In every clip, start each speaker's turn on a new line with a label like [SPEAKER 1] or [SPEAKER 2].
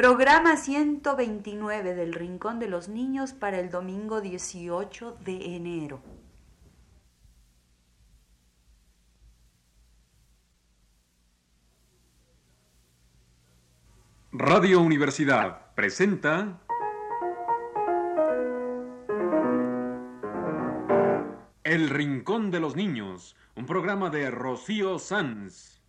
[SPEAKER 1] Programa 129 del Rincón de los Niños para el domingo 18 de enero.
[SPEAKER 2] Radio Universidad presenta El Rincón de los Niños, un programa de Rocío Sanz.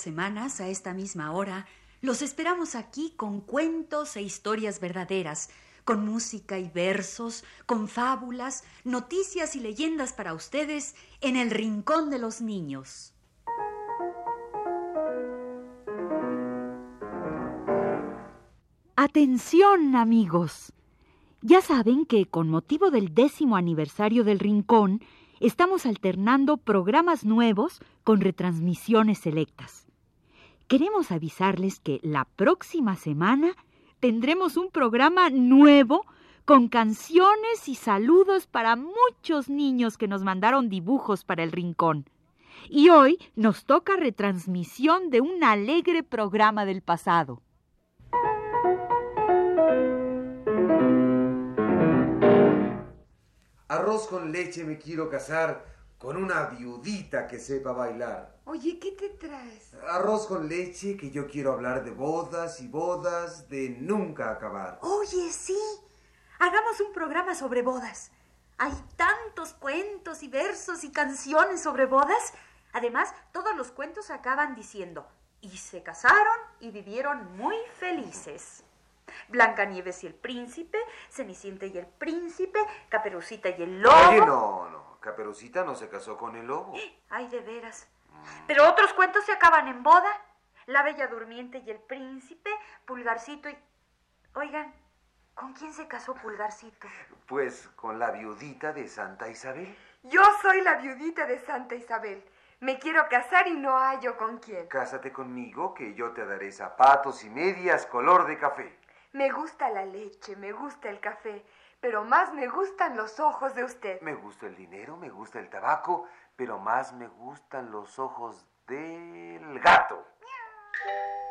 [SPEAKER 1] Semanas, a esta misma hora, los esperamos aquí con cuentos e historias verdaderas, con música y versos, con fábulas, noticias y leyendas para ustedes en el Rincón de los Niños.
[SPEAKER 3] Atención, amigos. Ya saben que con motivo del décimo aniversario del Rincón, estamos alternando programas nuevos con retransmisiones selectas. Queremos avisarles que la próxima semana tendremos un programa nuevo con canciones y saludos para muchos niños que nos mandaron dibujos para el Rincón. Y hoy nos toca retransmisión de un alegre programa del pasado.
[SPEAKER 4] Arroz con leche me quiero casar con una viudita que sepa bailar.
[SPEAKER 5] Oye, ¿qué te traes?
[SPEAKER 4] Arroz con leche que yo quiero hablar de bodas y bodas de nunca acabar.
[SPEAKER 5] Oye, sí. Hagamos un programa sobre bodas. Hay tantos cuentos y versos y canciones sobre bodas. Además, todos los cuentos acaban diciendo, y se casaron y vivieron muy felices. Blancanieves y el príncipe, Cenicienta y el príncipe, Caperucita y el lobo.
[SPEAKER 4] Oye, no, no. Caperucita no se casó con el lobo.
[SPEAKER 5] Ay, de veras. Pero otros cuentos se acaban en boda. La Bella Durmiente y el Príncipe, Pulgarcito y... Oigan, ¿con quién se casó Pulgarcito?
[SPEAKER 4] Pues con la viudita de Santa Isabel.
[SPEAKER 6] Yo soy la viudita de Santa Isabel. Me quiero casar y no hallo con quién.
[SPEAKER 4] Cásate conmigo que yo te daré zapatos y medias color de café.
[SPEAKER 6] Me gusta la leche, me gusta el café, pero más me gustan los ojos de usted.
[SPEAKER 4] Me gusta el dinero, me gusta el tabaco, pero más me gustan los ojos del gato.
[SPEAKER 5] ¿Qué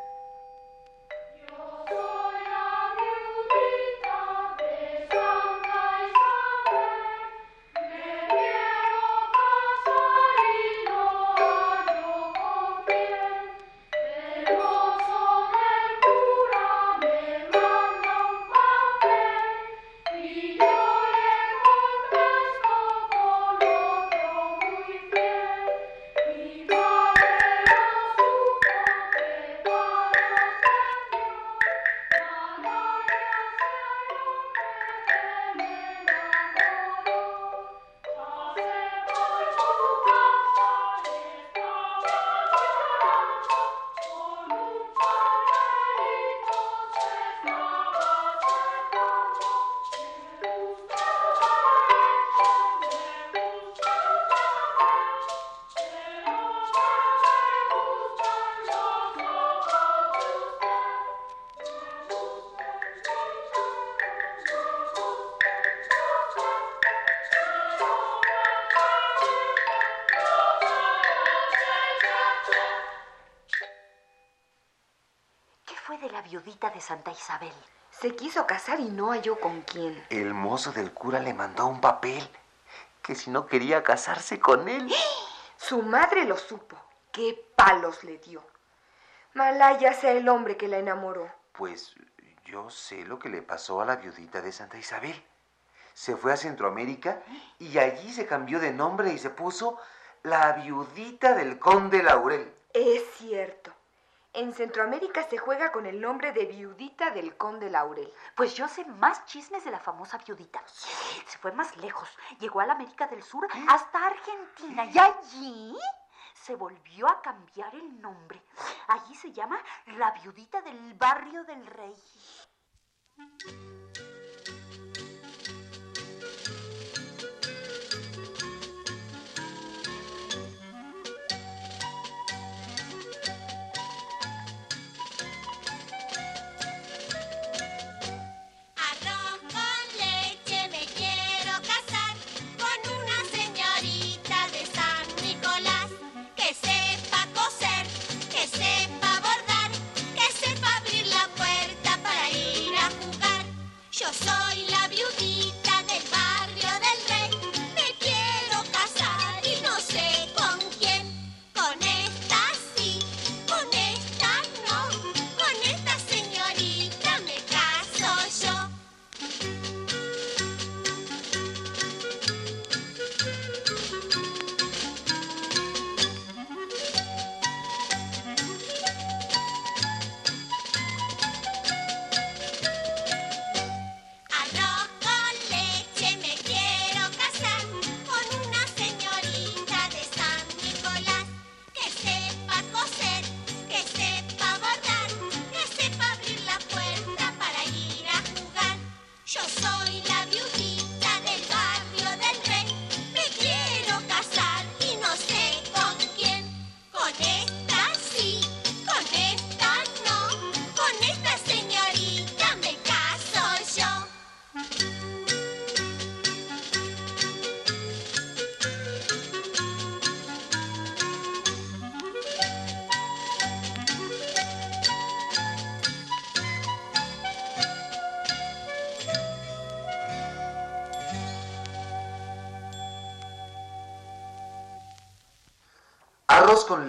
[SPEAKER 5] viudita de Santa Isabel?
[SPEAKER 6] Se quiso casar y no halló con quién.
[SPEAKER 4] El mozo del cura le mandó un papel que si no quería casarse con él.
[SPEAKER 6] Su madre lo supo. ¡Qué palos le dio! Malaya sea el hombre que la enamoró.
[SPEAKER 4] Pues yo sé lo que le pasó a la viudita de Santa Isabel. Se fue a Centroamérica y allí se cambió de nombre y se puso la viudita del conde Laurel.
[SPEAKER 6] Es cierto. En Centroamérica se juega con el nombre de viudita del conde Laurel.
[SPEAKER 5] Pues yo sé más chismes de la famosa viudita. Se fue más lejos. Llegó a la América del Sur hasta Argentina y allí se volvió a cambiar el nombre. Allí se llama la viudita del barrio del rey.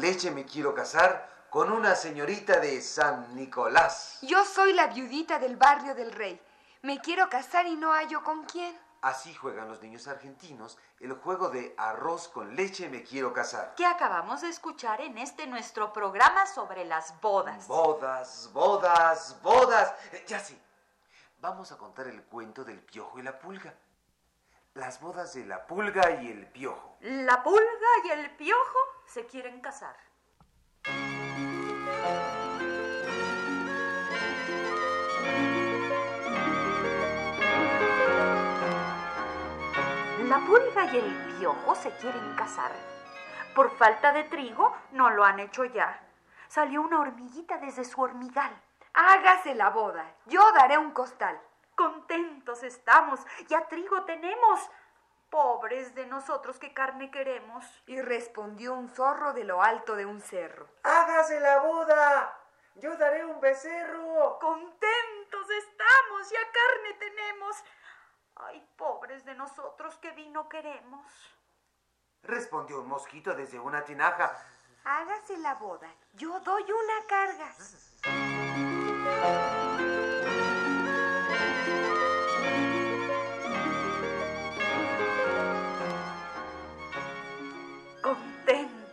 [SPEAKER 4] Leche me quiero casar con una señorita de San Nicolás.
[SPEAKER 6] Yo soy la viudita del barrio del rey. Me quiero casar y no hallo con quién.
[SPEAKER 4] Así juegan los niños argentinos el juego de arroz con leche me quiero casar.
[SPEAKER 5] Que acabamos de escuchar en este nuestro programa sobre las bodas.
[SPEAKER 4] Bodas, bodas, bodas. Eh, Ya sí. Vamos a contar el cuento del piojo y la pulga. Las bodas de la pulga y el piojo.
[SPEAKER 5] La pulga y el piojo se quieren casar. La pulga y el piojo se quieren casar. Por falta de trigo no lo han hecho ya. Salió una hormiguita desde su hormigal.
[SPEAKER 6] Hágase la boda. Yo daré un costal.
[SPEAKER 5] Contentos estamos, ya trigo tenemos. Pobres de nosotros que carne queremos.
[SPEAKER 6] Y respondió un zorro de lo alto de un cerro.
[SPEAKER 4] ¡Hágase la boda! Yo daré un becerro.
[SPEAKER 5] Contentos estamos, ya carne tenemos. Ay, pobres de nosotros que vino queremos.
[SPEAKER 4] Respondió un mosquito desde una tinaja.
[SPEAKER 6] Hágase la boda. Yo doy una carga.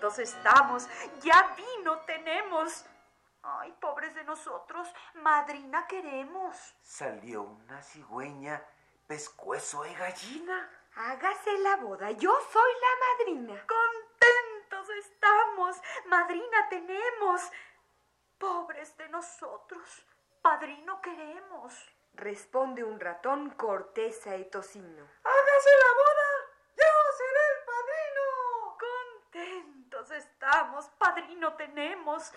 [SPEAKER 5] Contentos estamos, ya vino tenemos. Ay, pobres de nosotros, madrina queremos.
[SPEAKER 4] Salió una cigüeña, pescuezo de gallina.
[SPEAKER 6] Hágase la boda. Yo soy la madrina.
[SPEAKER 5] Contentos estamos, madrina tenemos. Pobres de nosotros, padrino queremos.
[SPEAKER 6] Responde un ratón corteza y tocino.
[SPEAKER 4] ¡Hágase la boda! ¡Yo seré el padrino!
[SPEAKER 5] Contentos estamos, padrino tenemos.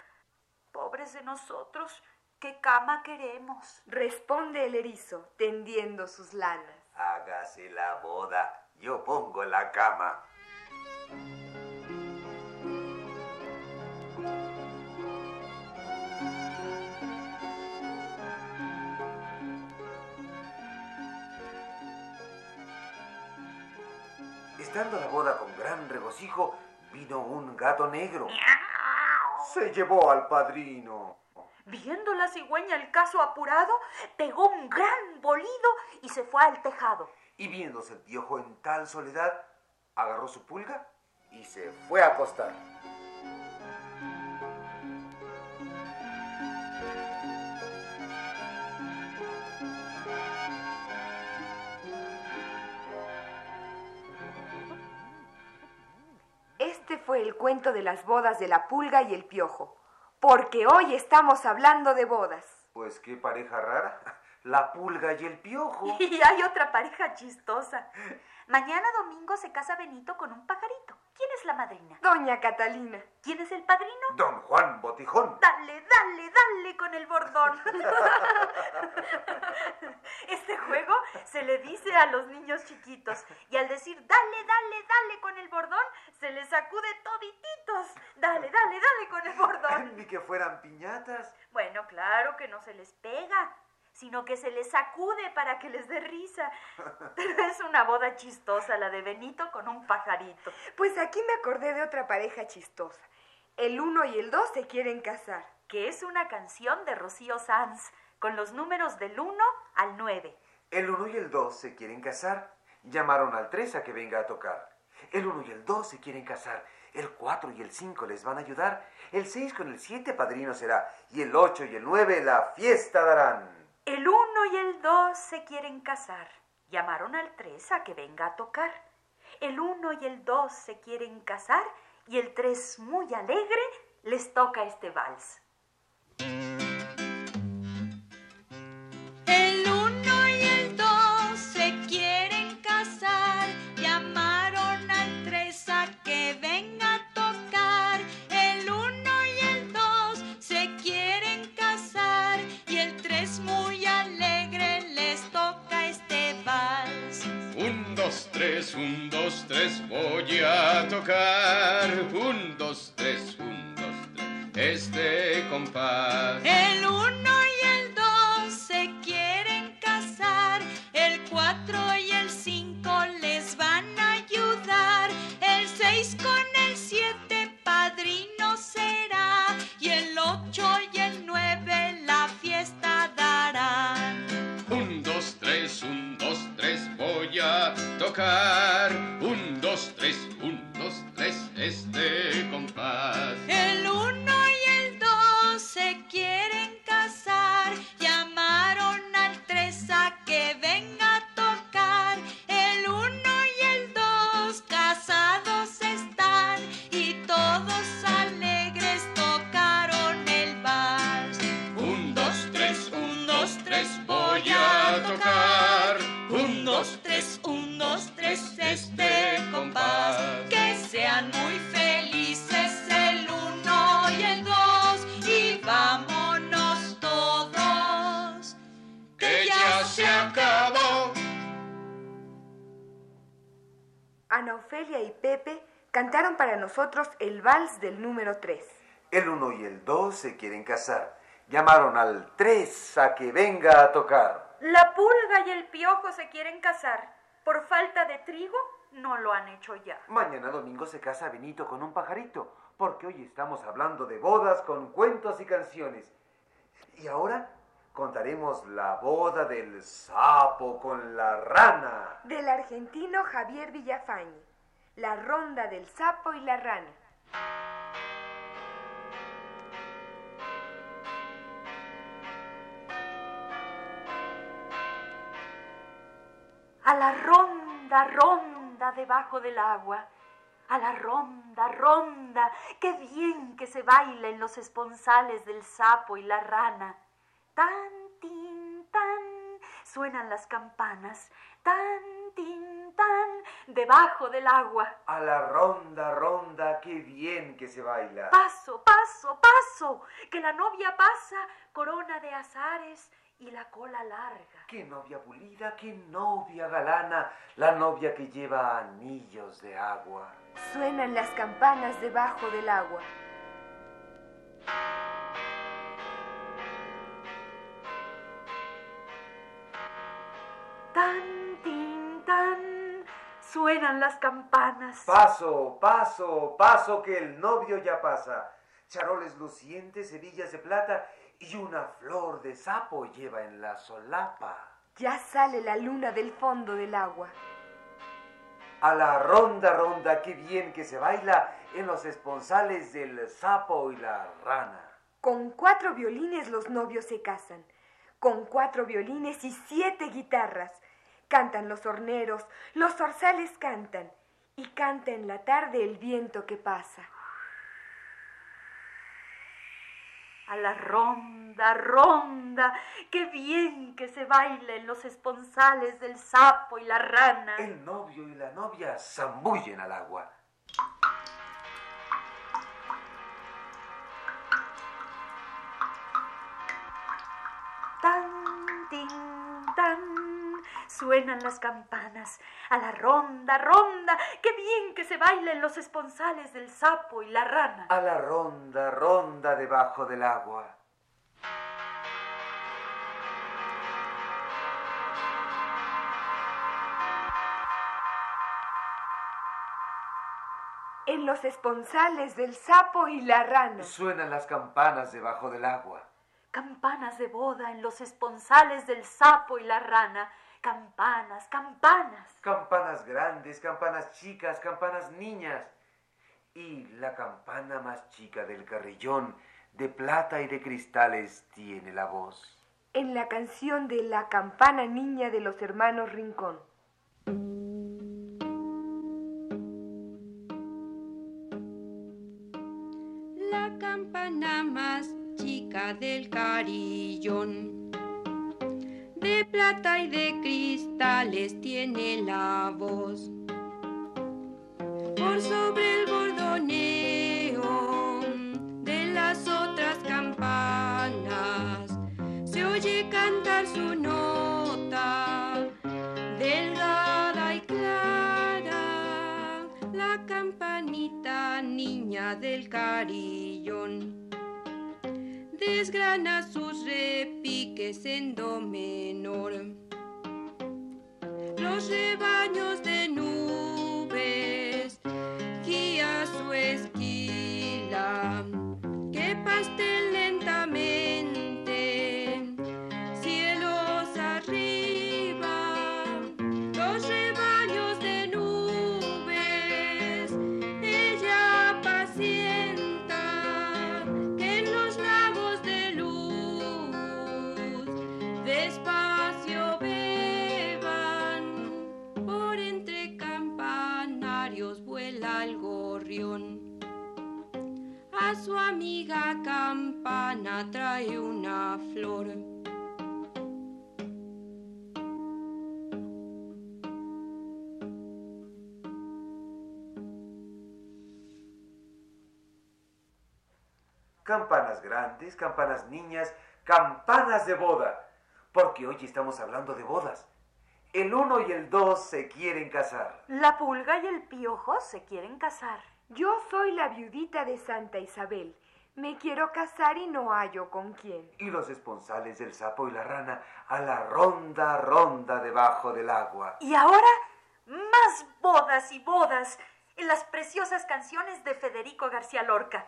[SPEAKER 5] Pobres de nosotros, ¿qué cama queremos?
[SPEAKER 6] Responde el erizo, tendiendo sus lanas.
[SPEAKER 4] Hágase la boda, yo pongo la cama. Estando la boda con gran regocijo, vino un gato negro. Se llevó al padrino.
[SPEAKER 5] Viendo la cigüeña el caso apurado, pegó un gran bolido y se fue al tejado.
[SPEAKER 4] Y viéndose el piojo en tal soledad, agarró su pulga y se fue a acostar.
[SPEAKER 6] Fue el cuento de las bodas de la pulga y el piojo. Porque hoy estamos hablando de bodas.
[SPEAKER 4] Pues qué pareja rara. La pulga y el piojo.
[SPEAKER 5] Y hay otra pareja chistosa. Mañana domingo se casa Benito con un pajarito. ¿Quién es la madrina?
[SPEAKER 6] Doña Catalina.
[SPEAKER 5] ¿Quién es el padrino?
[SPEAKER 4] Don Juan Botijón.
[SPEAKER 5] Dale, dale, dale con el bordón. Este juego se le dice a los niños chiquitos y al decir dale, dale, dale con el bordón, se les sacude todititos. Dale, dale, dale con el bordón.
[SPEAKER 4] Ni que fueran piñatas.
[SPEAKER 5] Bueno, claro que no se les pega, sino que se les sacude para que les dé risa. Pero es una boda chistosa la de Benito con un pajarito.
[SPEAKER 6] Pues aquí me acordé de otra pareja chistosa. El uno y el dos se quieren casar.
[SPEAKER 5] que es una canción de Rocío Sanz, con los números del 1 al 9.
[SPEAKER 4] El 1 y el 2 se quieren casar. Llamaron al 3 a que venga a tocar. El 1 y el 2 se quieren casar. El 4 y el 5 les van a ayudar. El 6 con el 7 padrino será. Y el 8 y el 9 la fiesta darán.
[SPEAKER 5] El 1 y el 2 se quieren casar. Llamaron al 3 a que venga a tocar. El 1 y el 2 se quieren casar y el 3 muy alegre les toca este vals.
[SPEAKER 7] a tocar
[SPEAKER 8] un, dos, tres, un, dos, tres, este compás.
[SPEAKER 7] El uno y el dos se quieren casar, el cuatro y el cinco les van a ayudar, el seis con el siete padrino
[SPEAKER 6] será, y el
[SPEAKER 5] ocho y el nueve la fiesta darán.
[SPEAKER 8] Un, dos, tres, un, dos, tres, voy a tocar.
[SPEAKER 6] Nosotros el vals del número 3.
[SPEAKER 4] El uno y el dos se quieren casar. Llamaron al tres a que venga a tocar.
[SPEAKER 5] La pulga y el piojo se quieren casar. Por falta de trigo, no lo han hecho ya.
[SPEAKER 4] Mañana domingo se casa Benito con un pajarito, porque hoy estamos hablando de bodas con cuentos y canciones. Y ahora contaremos la boda del sapo con la rana.
[SPEAKER 6] Del argentino Javier Villafañe. La ronda del sapo y la rana.
[SPEAKER 5] A la ronda, ronda debajo del agua. A la ronda, ronda, qué bien que se baila en los esponsales del sapo y la rana. Tan, tin, tan, suenan las campanas. Tan, tin, debajo del agua.
[SPEAKER 4] A la ronda, ronda, qué bien que se baila.
[SPEAKER 5] Paso, paso, paso, que la novia pasa, corona de azares y la cola larga.
[SPEAKER 4] Qué novia pulida, qué novia galana, la novia que lleva anillos de agua.
[SPEAKER 6] Suenan las campanas debajo del agua.
[SPEAKER 5] Suenan las campanas.
[SPEAKER 4] Paso, paso, paso, que el novio ya pasa. Charoles lucientes, hebillas de plata y una flor de sapo lleva en la solapa.
[SPEAKER 6] Ya sale la luna del fondo del agua.
[SPEAKER 4] A la ronda, ronda, qué bien que se baila en los esponsales del sapo y la rana.
[SPEAKER 6] Con cuatro violines los novios se casan. Con cuatro violines y siete guitarras. Cantan los horneros, los zorzales cantan. Y canta en la tarde el viento que pasa.
[SPEAKER 5] A la ronda, ronda, qué bien que se baila en los esponsales del sapo y la rana.
[SPEAKER 4] El novio y la novia zambullen al agua.
[SPEAKER 5] Suenan las campanas. A la ronda, ronda, qué bien que se baila en los esponsales del sapo y la rana.
[SPEAKER 4] A la ronda, ronda debajo del agua.
[SPEAKER 6] En los esponsales del sapo y la rana.
[SPEAKER 4] Suenan las campanas debajo del agua.
[SPEAKER 5] Campanas de boda en los esponsales del sapo y la rana. Campanas, campanas.
[SPEAKER 4] Campanas grandes, campanas chicas, campanas niñas. Y la campana más chica del carrillón, de plata y de cristales, tiene la voz.
[SPEAKER 6] En la canción de La campana niña de los hermanos Rincón.
[SPEAKER 9] La campana más chica del carillón. De plata y de cristales tiene la voz. Por sobre el bordoneo de las otras campanas se oye cantar su nota delgada y clara, la campanita niña del carillón desgrana sus repiques en do menor. Los rebaños de nubes guía su esquila, que pasten
[SPEAKER 4] Campanas grandes, campanas niñas, campanas de boda. Porque hoy estamos hablando de bodas. El uno y el dos se quieren casar.
[SPEAKER 5] La pulga y el piojo se quieren casar.
[SPEAKER 6] Yo soy la viudita de Santa Isabel. Me quiero casar y no hallo con quién.
[SPEAKER 4] Y los esponsales del sapo y la rana a la ronda, ronda debajo del agua.
[SPEAKER 5] Y ahora, más bodas y bodas en las preciosas canciones de Federico García Lorca.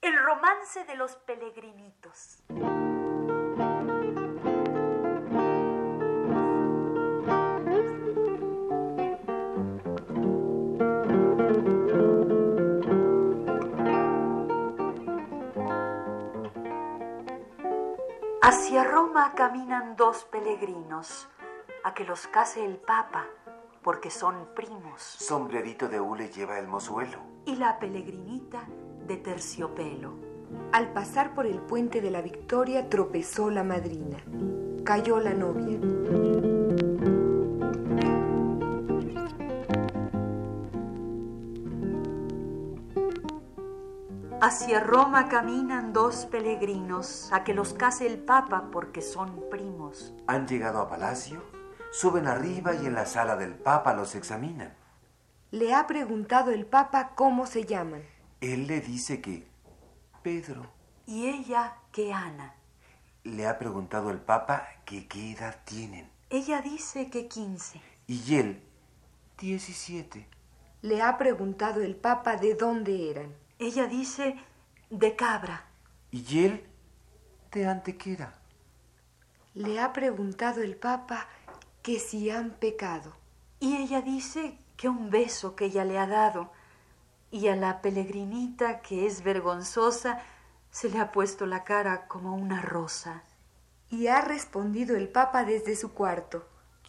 [SPEAKER 5] El romance de los pelegrinitos. Hacia Roma caminan dos peregrinos, a que los case el Papa, porque son primos,
[SPEAKER 4] Sombrerito de hule lleva el mozuelo.
[SPEAKER 5] y la peregrinita de terciopelo.
[SPEAKER 6] Al pasar por el puente de la Victoria tropezó la madrina. Cayó la novia.
[SPEAKER 5] Hacia Roma caminan dos peregrinos, a que los case el Papa, porque son primos.
[SPEAKER 4] Han llegado a palacio, suben arriba y en la sala del papa los examinan.
[SPEAKER 6] Le ha preguntado el Papa cómo se llaman.
[SPEAKER 4] Él le dice que Pedro.
[SPEAKER 5] Y ella que Ana.
[SPEAKER 4] Le ha preguntado el papa que qué edad tienen.
[SPEAKER 5] Ella dice que quince.
[SPEAKER 4] Y él, 17.
[SPEAKER 6] Le ha preguntado el Papa de dónde eran.
[SPEAKER 5] Ella dice de cabra.
[SPEAKER 4] Y él, de Antequera.
[SPEAKER 6] Le ha preguntado el Papa que si han pecado.
[SPEAKER 5] Y ella dice que un beso que ella le ha dado. Y a la peregrinita, que es vergonzosa, se le ha puesto la cara como una rosa.
[SPEAKER 6] Y ha respondido el Papa desde su cuarto.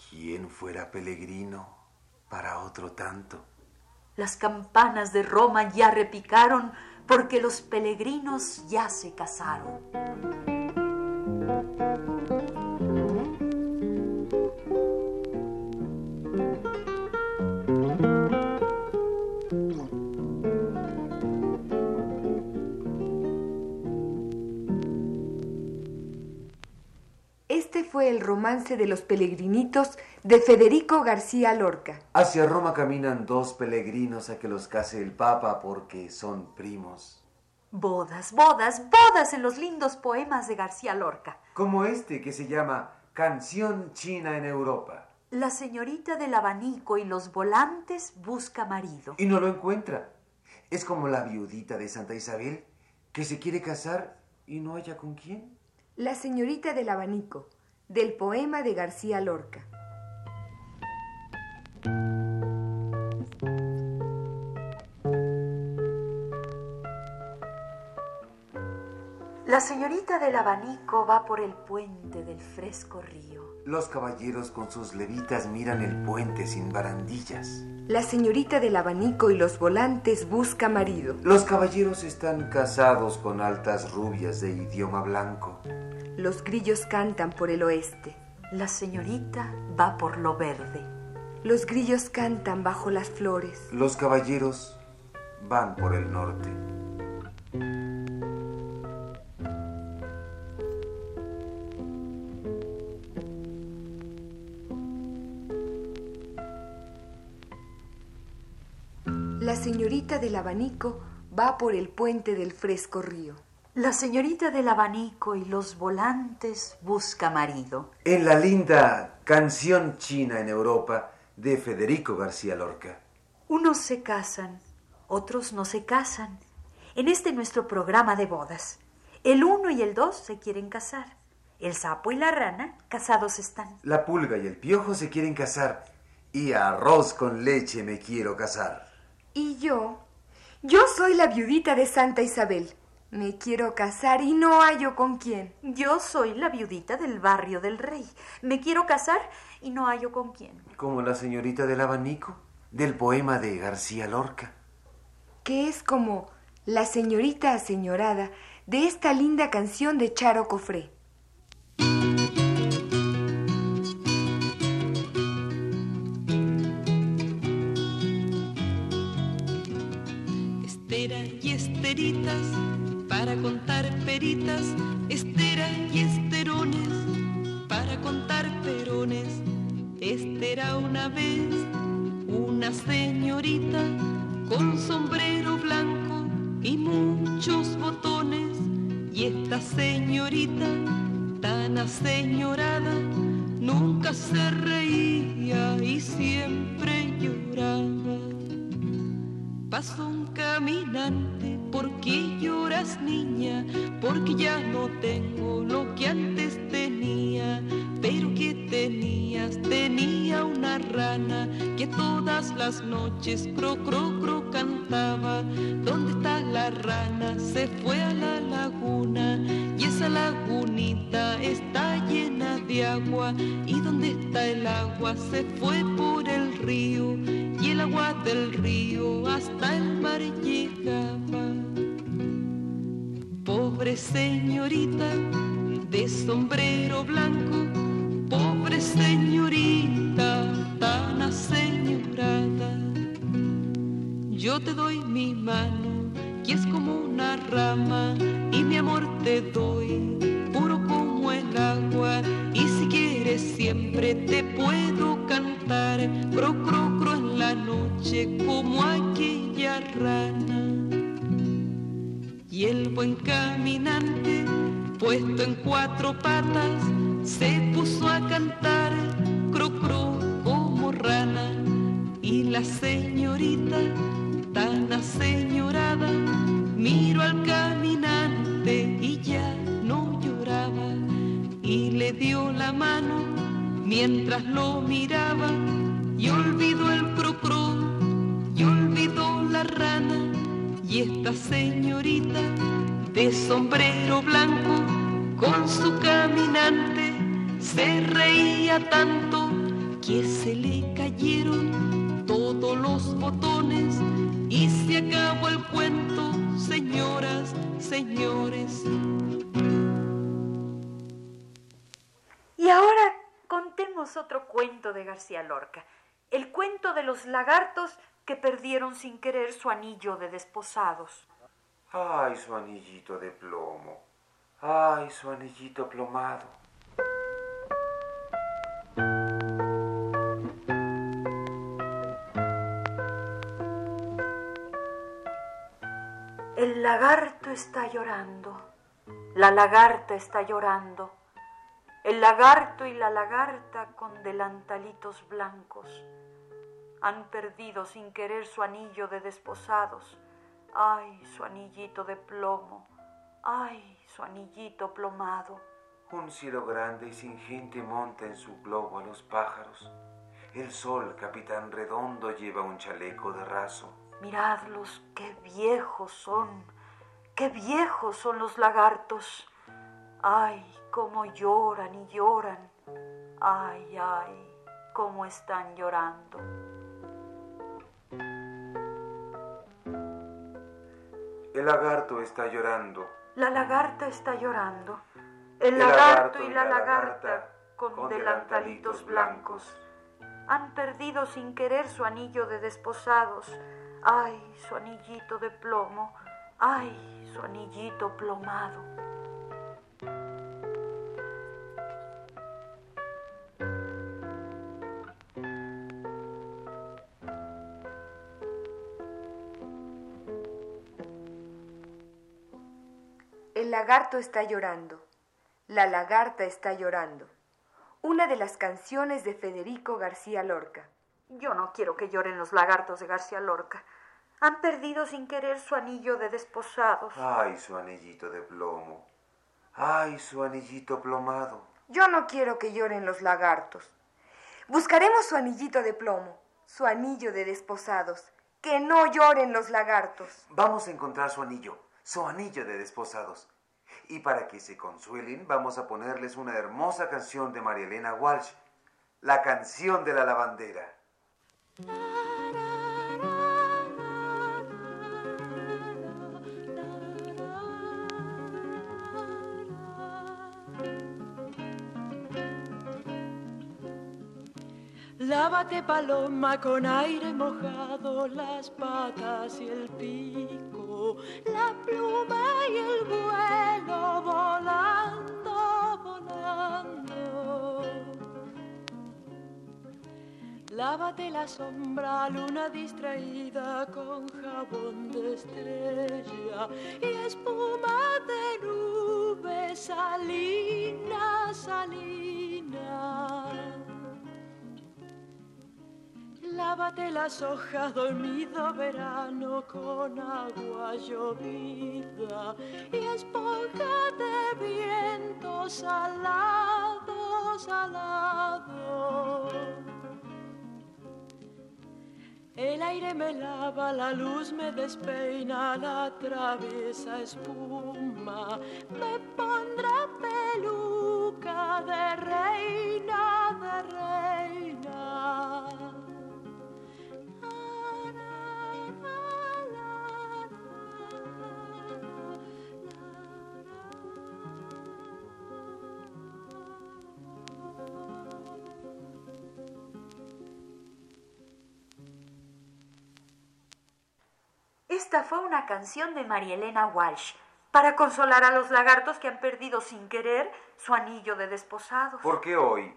[SPEAKER 4] ¿Quién fuera peregrino para otro tanto?
[SPEAKER 5] Las campanas de Roma ya repicaron porque los peregrinos ya se casaron.
[SPEAKER 6] Romance de los peregrinitos de Federico García Lorca.
[SPEAKER 4] Hacia Roma caminan dos peregrinos a que los case el papa porque son primos.
[SPEAKER 5] Bodas, bodas, bodas en los lindos poemas de García Lorca.
[SPEAKER 4] Como este que se llama Canción China en Europa.
[SPEAKER 5] La señorita del abanico y los volantes busca marido.
[SPEAKER 4] Y no lo encuentra. Es como la viudita de Santa Isabel que se quiere casar y no haya con quién.
[SPEAKER 6] La señorita del abanico, del poema de García Lorca.
[SPEAKER 5] La señorita del abanico va por el puente del fresco río.
[SPEAKER 4] Los caballeros con sus levitas miran el puente sin barandillas.
[SPEAKER 6] La señorita del abanico y los volantes busca marido.
[SPEAKER 4] Los caballeros están casados con altas rubias de idioma blanco.
[SPEAKER 6] Los grillos cantan por el oeste.
[SPEAKER 5] La señorita va por lo verde.
[SPEAKER 6] Los grillos cantan bajo las flores.
[SPEAKER 4] Los caballeros van por el norte.
[SPEAKER 6] La señorita del abanico va por el puente del fresco río.
[SPEAKER 5] La señorita del abanico y los volantes busca marido.
[SPEAKER 4] En la linda Canción China en Europa de Federico García Lorca.
[SPEAKER 5] Unos se casan, otros no se casan. En este nuestro programa de bodas. El uno y el dos se quieren casar. El sapo y la rana casados están.
[SPEAKER 4] La pulga y el piojo se quieren casar. Y arroz con leche me quiero casar.
[SPEAKER 6] Y yo, yo soy la viudita de Santa Isabel. Me quiero casar y no hallo con quién.
[SPEAKER 5] Yo soy la viudita del barrio del rey. Me quiero casar y no hallo con quién.
[SPEAKER 4] Como la señorita del abanico del poema de García Lorca.
[SPEAKER 6] Que es como la señorita aseñorada de esta linda canción de Charo Cofré.
[SPEAKER 10] Estera y esteritas para contar peritas, estera y esterones para contar perones. Este era una vez una señorita con sombrero blanco y muchos botones. Y esta señorita tan aseñorada nunca se reía y siempre lloraba. Pasó un caminante, ¿por qué niña? Porque ya no tengo lo que antes tenía. Pero ¿qué tenías? Tenía una rana que todas las noches cro, cro, cro cantaba. ¿Dónde está la rana? Se fue a la laguna y esa lagunita está llena de agua. ¿Y dónde está el agua? Se siempre te puedo cantar, cro, cro, cro en la noche, como aquella rana. Y el buen caminante, puesto en cuatro patas, se puso a cantar, cro, cro, como rana. Y la señorita, tan aseñorada, miró al caminante y ya no lloraba. Y le dio la mano mientras lo miraba y olvidó el cro y olvidó la rana. Y esta señorita de sombrero blanco con su caminante se reía tanto que se le cayeron todos los botones y se acabó el cuento, señoras, señores.
[SPEAKER 5] Otro cuento de García Lorca, el cuento de los lagartos que perdieron sin querer su anillo de desposados.
[SPEAKER 4] Ay, su anillito de plomo. Ay, su anillito plomado.
[SPEAKER 5] El lagarto está llorando, la lagarta está llorando, el lagarto y la lagarta con delantalitos blancos han perdido sin querer su anillo de desposados. Ay, su anillito de plomo, ay, su anillito plomado.
[SPEAKER 4] Un cielo grande y sin gente monta en su globo a los pájaros. El sol, capitán redondo, lleva un chaleco de raso.
[SPEAKER 5] Miradlos, qué viejos son, qué viejos son los lagartos. Ay, cómo lloran y lloran. Ay, ay, cómo están llorando.
[SPEAKER 4] El lagarto está llorando.
[SPEAKER 5] La lagarta está llorando. El,
[SPEAKER 4] El
[SPEAKER 5] lagarto,
[SPEAKER 4] lagarto
[SPEAKER 5] y la
[SPEAKER 4] la
[SPEAKER 5] lagarta,
[SPEAKER 4] lagarta
[SPEAKER 5] con,
[SPEAKER 4] con
[SPEAKER 5] delantalitos
[SPEAKER 4] delantalitos
[SPEAKER 5] blancos han perdido sin querer su anillo de desposados. Ay, su anillito de plomo. Ay, su anillito plomado.
[SPEAKER 6] Lagarto está llorando. La lagarta está llorando. Una de las canciones de Federico García Lorca.
[SPEAKER 5] Yo no quiero que lloren los lagartos de García Lorca. Han perdido sin querer su anillo de desposados.
[SPEAKER 4] Ay, su anillito de plomo. Ay, su anillito plomado.
[SPEAKER 6] Yo no quiero que lloren los lagartos. Buscaremos su anillito de plomo, su anillo de desposados. Que no lloren los lagartos.
[SPEAKER 4] Vamos a encontrar su anillo, su anillo de desposados. Y para que se consuelen, vamos a ponerles una hermosa canción de María Elena Walsh, la canción de la lavandera.
[SPEAKER 10] Lávate paloma con aire mojado, las patas y el pico, la pluma y el vuelo volando, volando.
[SPEAKER 11] Lávate la sombra, luna distraída con jabón de estrella y espuma de nube, salina, salina. Lávate las hojas, dormido verano con agua llovida y esponja de viento salado, salado. El aire me lava, la luz me despeina, la traviesa espuma, me pondrá peluca de reina,
[SPEAKER 5] Esta fue una canción de María Elena Walsh para consolar a los lagartos que han perdido sin querer su anillo de desposados.
[SPEAKER 4] Porque hoy,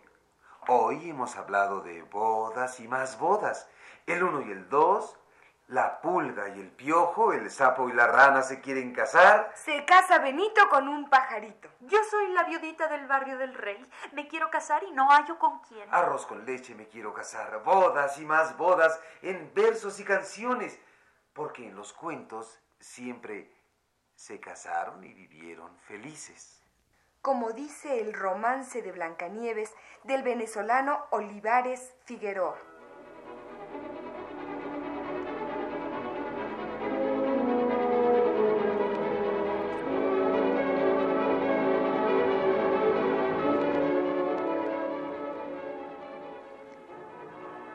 [SPEAKER 4] hoy hemos hablado de bodas y más bodas. El uno y el dos, la pulga y el piojo, el sapo y la rana se quieren casar.
[SPEAKER 6] Se casa Benito con un pajarito.
[SPEAKER 5] Yo soy la viudita del barrio del rey. Me quiero casar y no hallo con quién.
[SPEAKER 4] Arroz con leche me quiero casar. Bodas y más bodas en versos y canciones. Porque en los cuentos siempre se casaron y vivieron felices.
[SPEAKER 6] Como dice el romance de Blancanieves del venezolano Olivares Figueroa.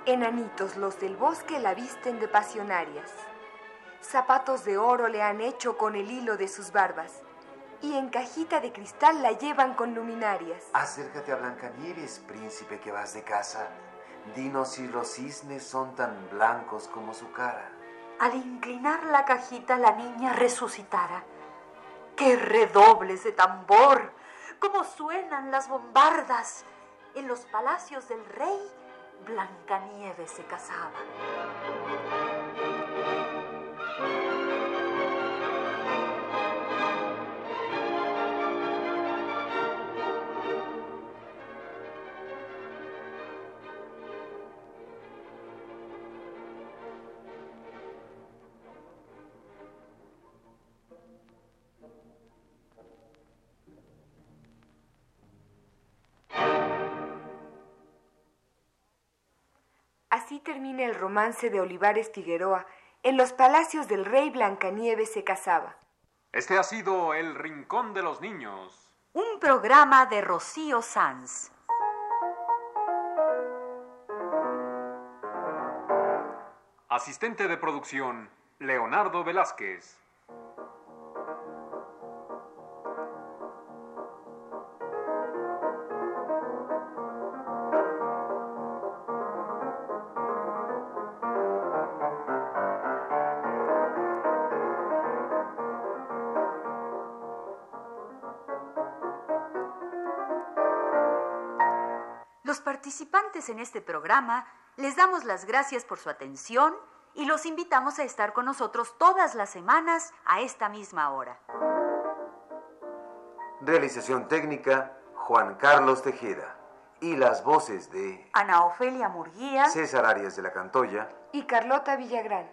[SPEAKER 6] Enanitos los del bosque la visten de pasionarias. Zapatos de oro le han hecho con el hilo de sus barbas. Y en cajita de cristal la llevan con luminarias.
[SPEAKER 4] Acércate a Blancanieves, príncipe que vas de casa. Dinos si los cisnes son tan blancos como su cara.
[SPEAKER 5] Al inclinar la cajita la niña resucitara. ¡Qué redobles de tambor! ¡Cómo suenan las bombardas! En los palacios del rey, Blancanieves se casaba.
[SPEAKER 6] Termina el romance de Olivares Figueroa. En los palacios del rey Blancanieves se casaba.
[SPEAKER 2] Este ha sido El Rincón de los Niños.
[SPEAKER 12] Un programa de Rocío Sanz.
[SPEAKER 2] Asistente de producción, Leonardo Velázquez.
[SPEAKER 12] Participantes en este programa les damos las gracias por su atención y los invitamos a estar con nosotros todas las semanas a esta misma hora.
[SPEAKER 4] Realización técnica, Juan Carlos Tejeda. Y las voces de
[SPEAKER 5] Ana Ofelia Murguía.
[SPEAKER 4] César Arias de la Cantoya.
[SPEAKER 6] Y Carlota Villagrán.